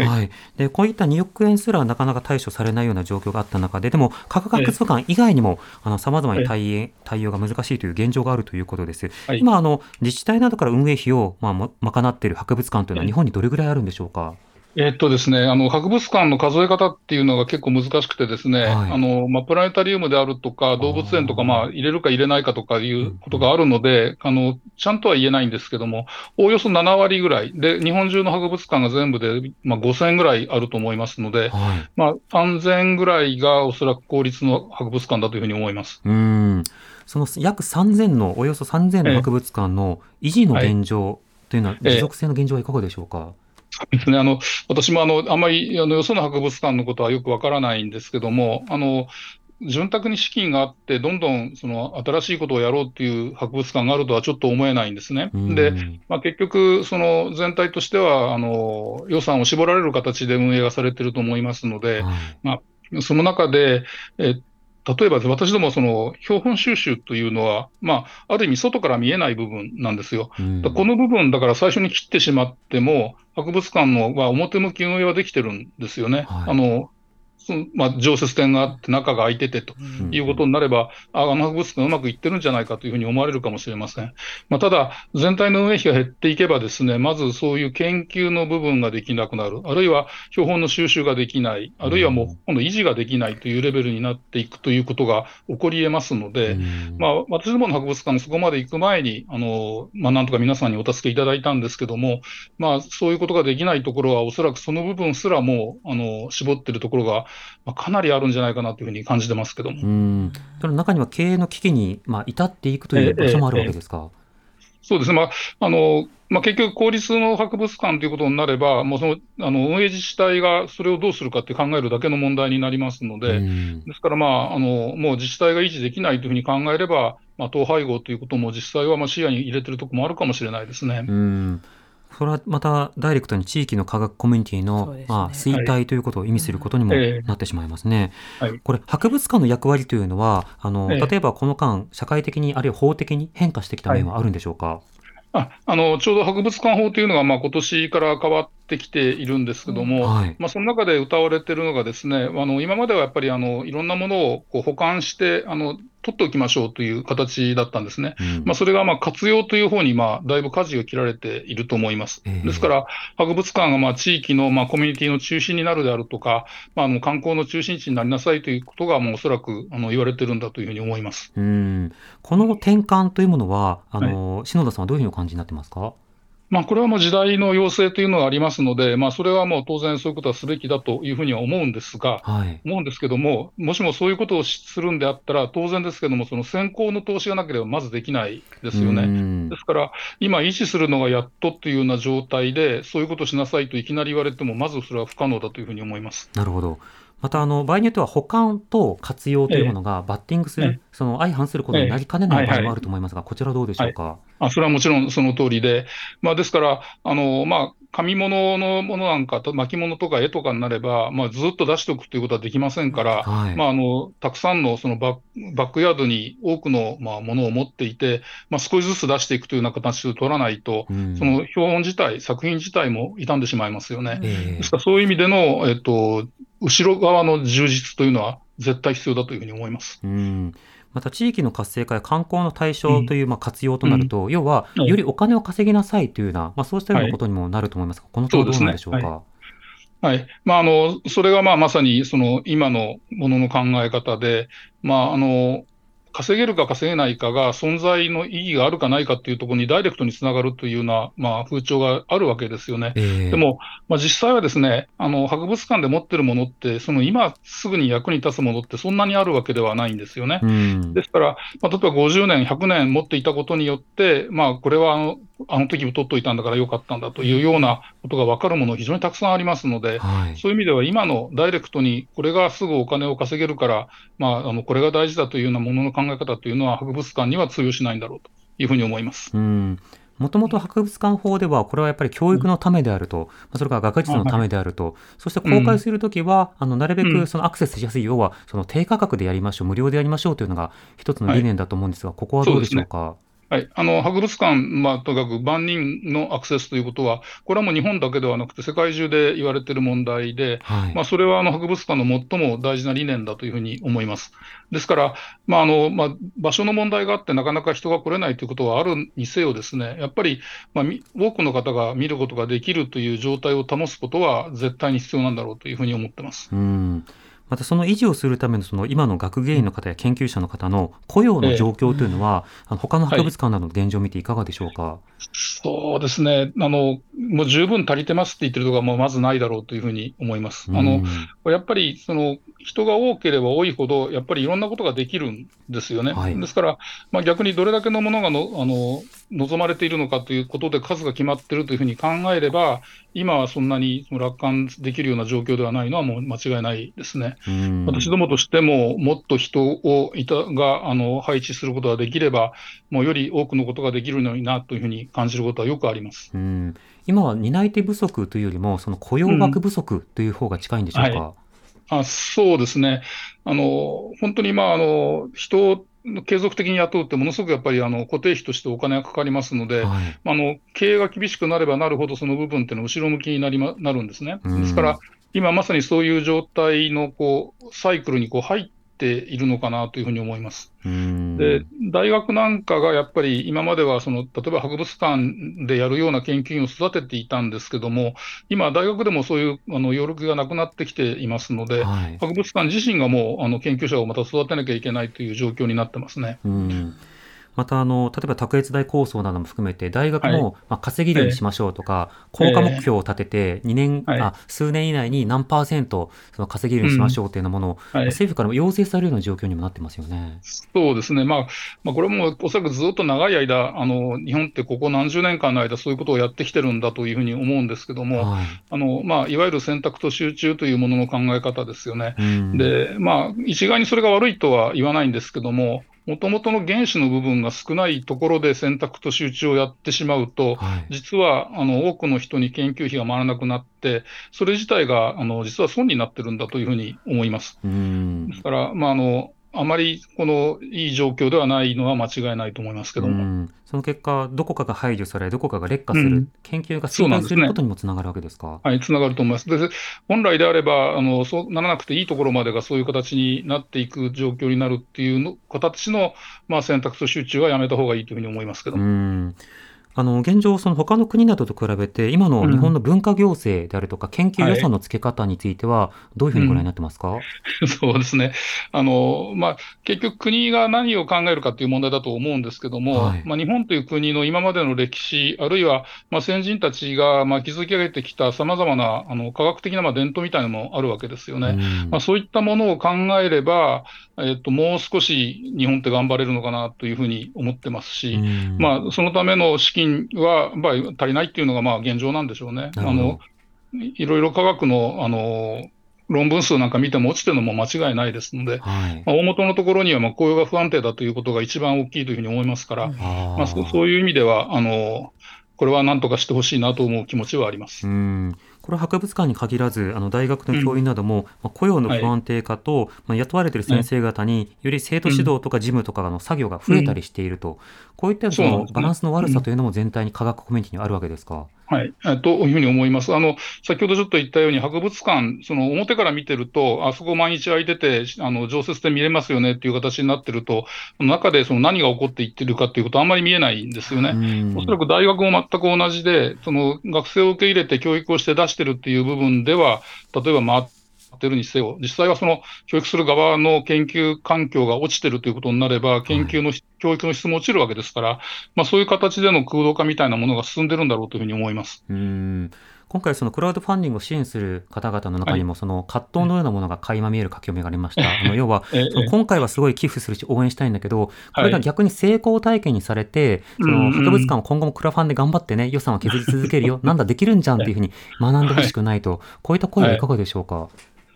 はい。はい、でこういった2億円すらなかなか対処されないような状況があった中ででも科学博物館以外にもさまざまに対応対応が難しいという現状があるということです。はい。今あの自治体などから運営費を、まあ、ま賄っている博物館というのは日本にどれぐらいあるんでしょうか？えっとですね、あの博物館の数え方っていうのが結構難しくてですね、はい。あのまあ、プラネタリウムであるとか、動物園とか、まあ、入れるか入れないかとかいうことがあるので、あのちゃんとは言えないんですけども、おおよそ7割ぐらい、で日本中の博物館が全部で、まあ、5000ぐらいあると思いますので、はい。まあ、3000ぐらいがおそらく公立の博物館だというふうに思います。うん。その約3000のおよそ3000の博物館の維持の現状というのは、ええ。持続性の現状はいかがでしょうか？ですね、あの私もあのあんまりあのよその博物館のことはよくわからないんですけども、あの潤沢に資金があって、どんどんその新しいことをやろうっていう博物館があるとはちょっと思えないんですね。うん。で、まあ、結局、その全体としてはあの予算を絞られる形で運営がされていると思いますので、はい。その中で、え例えば私どもその標本収集というのは、まあ、ある意味外から見えない部分なんですよ。うんだこの部分、だから最初に切ってしまっても、博物館のは表向き運営はできてるんですよね。はいあのまあ、常設展があって、中が開いててとうん。いうことになれば、ああの博物館うまくいってるんじゃないかというふうに思われるかもしれません。まあ、ただ、全体の運営費が減っていけばですね、まずそういう研究の部分ができなくなる、あるいは標本の収集ができない、あるいはもう今度維持ができないというレベルになっていくということが起こり得ますので、うん。まあ、私どもの博物館にそこまで行く前に、あのまあ、なんとか皆さんにお助けいただいたんですけども、まあ、そういうことができないところは、おそらくその部分すらもあの絞ってるところが、まあ、かなりあるんじゃないかなというふうに感じてますけども。うん、その中には経営の危機に、まあ、至っていくという場所もあるわけですか？そうですね、まああのまあ、結局、公立の博物館ということになれば、もうそのあの運営自治体がそれをどうするかって考えるだけの問題になりますので、うんですから、まあ、あのもう自治体が維持できないというふうに考えれば、まあ、統廃合ということも実際はまあ視野に入れてるところもあるかもしれないですね。うんそれはまたダイレクトに地域の科学コミュニティの、ね。まあ、衰退ということを意味することにもええ。なってしまいますね。はい。これ博物館の役割というのはあの、ええ。例えばこの間社会的にあるいは法的に変化してきた面はあるんでしょうか？ああのちょうど博物館法というのが、まあ今年から変わってきているんですけども、はい。まあ、その中で歌われているのがです、ね、あの今まではやっぱりあのいろんなものをこう保管してあの、取っておきましょうという形だったんですね。うんまあ、それがまあ活用という方にまあだいぶ舵を切られていると思います。ええですから、博物館がまあ地域のまあコミュニティの中心になるであるとか、まあ、あの観光の中心地になりなさいということが、もうおそらくあの言われてるんだというふうに思います。うんこの転換というものはあの、篠田さんはどういうふうにお感じになってますか？まあ、これはもう時代の要請というのがありますので、まあ、それはもう当然そういうことはすべきだというふうには思うんですが、はい。思うんですけども、もしもそういうことをするんであったら、当然ですけども、その先行の投資がなければまずできないですよね。うんですから、今、維持するのがやっとというような状態で、そういうことをしなさいといきなり言われても、まずそれは不可能だというふうに思います。なるほど。またあの場合によっては保管と活用というものがバッティングする、ええ。その相反することになりかねない場合ええもあると思いますが、こちらはどうでしょうか？あそれはもちろんその通りで、まあ、ですから、あのまあ、紙物のものなんか、巻物とか絵とかになれば、まあ、ずっと出しておくということはできませんから、はい。まあ、あのたくさんのそのバッバックヤードに多くの、まあ、ものを持っていて、まあ、少しずつ出していくというような形を取らないと、うん。その標本自体、作品自体も傷んでしまいますよね。ええ。ですから、そういう意味での、えっと、後ろ側の充実というのは絶対必要だというふうに思います。うん。また地域の活性化や観光の対象というまあ活用となると、要ははい。よりお金を稼ぎなさいというような、まあ、そうしたようなことにもなると思いますが、この点はどうなんでしょうか？そうはい。まあ、あのそれがまあまさにその今のものの考え方で、まあ、あの稼げるか稼げないかが存在の意義があるかないかというところにダイレクトにつながるというような、まあ、風潮があるわけですよね。ええでも、まあ、実際はですね、あの博物館で持ってるものって、その今すぐに役に立つものってそんなにあるわけではないんですよね。うんですから、まあ、例えば50年、100年持っていたことによって、まあ、これはあのあの時取っといたんだからよかったんだというようなことが分かるもの、非常にたくさんありますので、はい。そういう意味では今のダイレクトにこれがすぐお金を稼げるから、まあ、あのこれが大事だというようなものの考え方というのは博物館には通用しないんだろうというふうに思います。うん。もともと博物館法では、これはやっぱり教育のためであると、まあそれから学術のためであると、そして公開するときは、あのなるべうん。くそのアクセスしやすい、要はその低価格でやりましょう、無料でやりましょうというのが一つの理念だと思うんですが、ここはどうでしょうか？はい、あの博物館、まあ、とにかく万人のアクセスということは、これはもう日本だけではなくて、世界中で言われている問題で、はい、まあ、それはあの博物館の最も大事な理念だというふうに思います。ですから、まああのまあ、場所の問題があって、なかなか人が来れないということはあるにせよ、ですねやっぱり、まあ、多くの方が見ることができるという状態を保つことは、絶対に必要なんだろうというふうに思ってます。うんまたその維持をするためのその今の学芸員の方や研究者の方の雇用の状況というのは、えー、他の博物館などの現状を見ていかがでしょうか、はい、そうですね。あの、もう十分足りてますって言ってるところはもうまずないだろうというふうに思います。あのやっぱりその人が多ければ多いほど、やっぱりいろんなことができるんですよね。はい、ですから、まあ、逆にどれだけのものがのあの望まれているのかということで数が決まっているというふうに考えれば、今はそんなに楽観できるような状況ではないのはもう間違いないですね。私どもとしても、もっと人をいたがあの配置することができれば、もうより多くのことができるのになというふうに感じることはよくあります。今は担い手不足というよりも、その雇用枠不足という方が近いんでしょうか？うんはいあそうですね。あの、本当にまあ、あの、人を継続的に雇うって、ものすごくやっぱりあの固定費としてお金がかかりますので、はい、あの経営が厳しくなればなるほど、その部分っていうのは後ろ向きになり、ま、なるんですね。ですから、今まさにそういう状態のこうサイクルにこう入っているのかなというふうに思います。で大学なんかがやっぱり今まではその例えば博物館でやるような研究員を育てていたんですけども、今、大学でもそういうあの余力がなくなってきていますので、はい、博物館自身がもうあの研究者をまた育てなきゃいけないという状況になってますね。うんまたあの例えば卓越大構想なども含めて大学も、まあ、稼げるようにしましょうとか、効果目標を立てて2年、あ数年以内に何パーセントその稼げるようにしましょうというようなものを、政府からも要請されるような状況にもなってますよね。そうですね、まあまあ、これもおそらくずっと長い間あの、日本ってここ何十年間の間、そういうことをやってきてるんだというふうに思うんですけども、はい。あのまあ、いわゆる選択と集中というものの考え方ですよね。でまあ、一概にそれが悪いとは言わないんですけども、もともとの原子の部分が少ないところで選択と集中をやってしまうと、はい、実はあの多くの人に研究費が回らなくなって、それ自体があの実は損になってるんだというふうに思います。ですから、まあ、あのあまりこのいい状況ではないのは間違いないと思いますけども。その結果、どこかが排除され、どこかが劣化する、うん、研究が衰退することにもつながるわけですか？はい、つながると思います。で本来であればあの、そうならなくていいところまでがそういう形になっていく状況になるっていうの形の、まあ、選択と集中はやめたほうがいいというふうに思いますけども。あの現状、その他の国などと比べて、今の日本の文化行政であるとか、研究予算の付け方については、どういうふうにご覧になってますか、うん。うん、そうですね、あのまあ、結局、国が何を考えるかという問題だと思うんですけども、はい、まあ、日本という国の今までの歴史、あるいはまあ先人たちがまあ築き上げてきたさまざまなあの科学的なまあ伝統みたいなのもあるわけですよね。うん、まあ、そういったものを考えれば、えっと、もう少し日本って頑張れるのかなというふうに思ってますし、うん、まあ、そのための資金は、まあ、足りないっていうのがまあ現状なんでしょうね。あのいろいろ科学のあの論文数なんか見ても落ちてるのも間違いないですので、はい、まあ、大元のところにはまあ雇用が不安定だということが一番大きいというふうに思いますから、まあ、そういう意味ではあの、これはなんとかしてほしいなと思う気持ちはあります。うんこれは博物館に限らず、あの大学の教員なども、ま、うん、雇用の不安定化と、はい、まあ、雇われている先生方に、より生徒指導とか事務とかの作業が増えたりしていると、うん、こういったそのバランスの悪さというのも全体に科学コミュニティにあるわけですか。はい、というふうに思います。あの、先ほどちょっと言ったように、博物館、その表から見てると、あそこ毎日空いてて、あの、常設で見れますよねっていう形になってると、中でその何が起こっていってるかっていうことはあんまり見えないんですよね。おそらく大学も全く同じで、その学生を受け入れて教育をして出してるっていう部分では、例えば回ってるにせよ、実際はその教育する側の研究環境が落ちてるということになれば、研究の、はい、教育の質も落ちるわけですから、まあ、そういう形での空洞化みたいなものが進んでるんだろうというふうに思います。うん。今回、そのクラウドファンディングを支援する方々の中にも、その葛藤のようなものが垣間見える書き読みがありました。あの要は、今回はすごい寄付するし、応援したいんだけど、これが逆に成功体験にされて、その博物館を今後もクラファンで頑張ってね、予算を削り続けるよ、なんだ、できるんじゃんっていうふうに学んでほしくないと、こういった声はいかがでしょうか？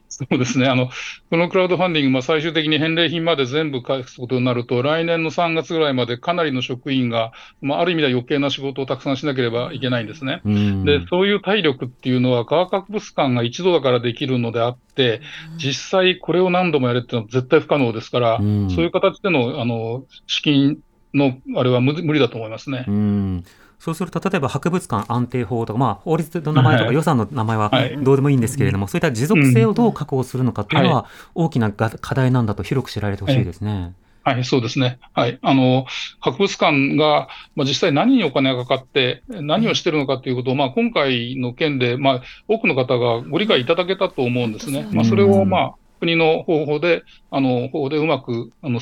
そうですねあの、このクラウドファンディング、まあ、最終的に返礼品まで全部返すことになると、来年の3月ぐらいまでかなりの職員が、まあ、ある意味では余計な仕事をたくさんしなければいけないんですね。で、そういう体力っていうのは、科学博物館が一度だからできるのであって、実際これを何度もやれっていうのは絶対不可能ですから、そういう形でのあの資金のあれは無無理だと思いますね。うんそうすると、例えば博物館安定法とか、まあ、法律の名前とか予算の名前ははいどうでもいいんですけれども、そういった持続性をどう確保するのかっていうのは、大きなが課題なんだと広く知られてほしいですね。はい、そうですね。はい。あの、博物館が、まあ、実際何にお金がかかって、何をしてるのかということを、まあ、今回の件で、まあ、多くの方がご理解いただけたと思うんですね。まあ、それを、まあ、国の方法で、あの、方法でうまく、あの、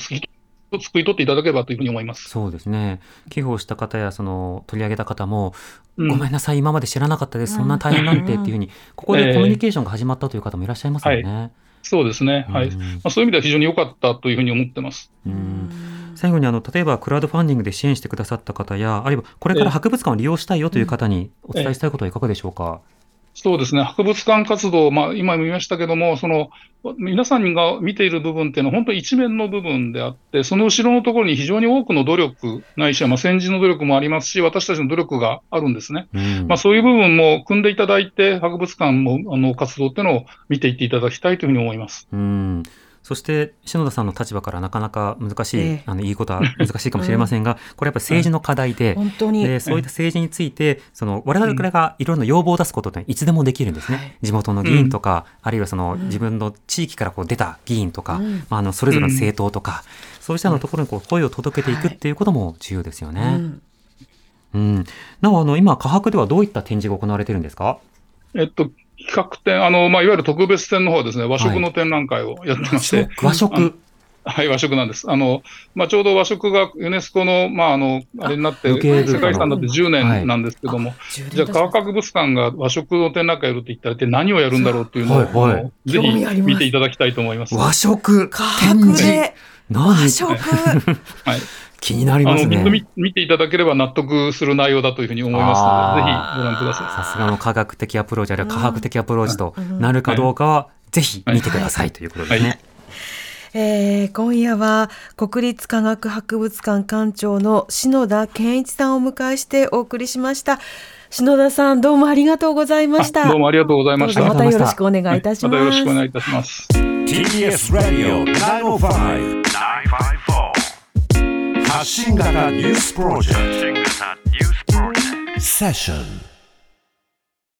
救い取っていただければというふうに思います。そうですね。寄付をした方や、その、取り上げた方も、うんごめんなさい、今まで知らなかったです、そんな大変なんて っていうふうに、ここでコミュニケーションが始まったという方もいらっしゃいますよね。そうですね。はい。うんまあ、そういう意味では非常に良かったというふうに思ってます。うん最後にあの例えばクラウドファンディングで支援してくださった方やあるいはこれから博物館を利用したいよという方にお伝えしたいことはいかがでしょうか？そうですね、博物館活動、まあ、今も言いましたけども、その皆さんが見ている部分っていうのは、本当一面の部分であって、その後ろのところに非常に多くの努力、ないしはまあ先人の努力もありますし、私たちの努力があるんですね。うんまあ、そういう部分も組んでいただいて、博物館のあの活動っていうのを見ていっていただきたいというふうに思います。うんそして篠田さんの立場からなかなか難しい、ええ。あの言いことは難しいかもしれませんが、これやっぱり政治の課題で、本当に。でそういった政治について、その我々がいろいろな要望を出すことっていつでもできるんですね。はい。地元の議員とか、あるいはその自分の地域からこう出た議員とか、うん。まあ、あのそれぞれの政党とか、そうしたのところにこう声を届けていくっていうことも重要ですようね。ん。うん。なお、あの、今、科博ではどういった展示が行われてるんですか？えっと、企画展、あのまあ、いわゆる特別展の方はですね、和食の展覧会をやってまして、和食。はい、和食なんです。あの、まあ、ちょうど和食がユネスコの、まあ、あの、あれになって、世界遺産になって10年なんですけども、じゃあ、科学博物館が和食の展覧会やるって言ったら、一体何をやるんだろうっていうのを、はいはい。ぜひ見ていただきたいと思います。和食。科博で。何？和食。はい。気になりあの、ますね。見見ていただければ納得する内容だというふうに思いますので、ぜひご覧ください。さすがの科学的アプローチあるいは科学的アプローチとうんなるかどうかは、ぜひ見てくださいということですね。はいえー今夜は国立科学博物館館長の篠田健一さんをお迎えしてお送りしました。篠田さんどうもありがとうございました。あどうもありがとうございました。またよろしくお願いいたします。またよろしくお願いいたします。TBS ラディオ905 954発信型ニュースプロジェクト。セッション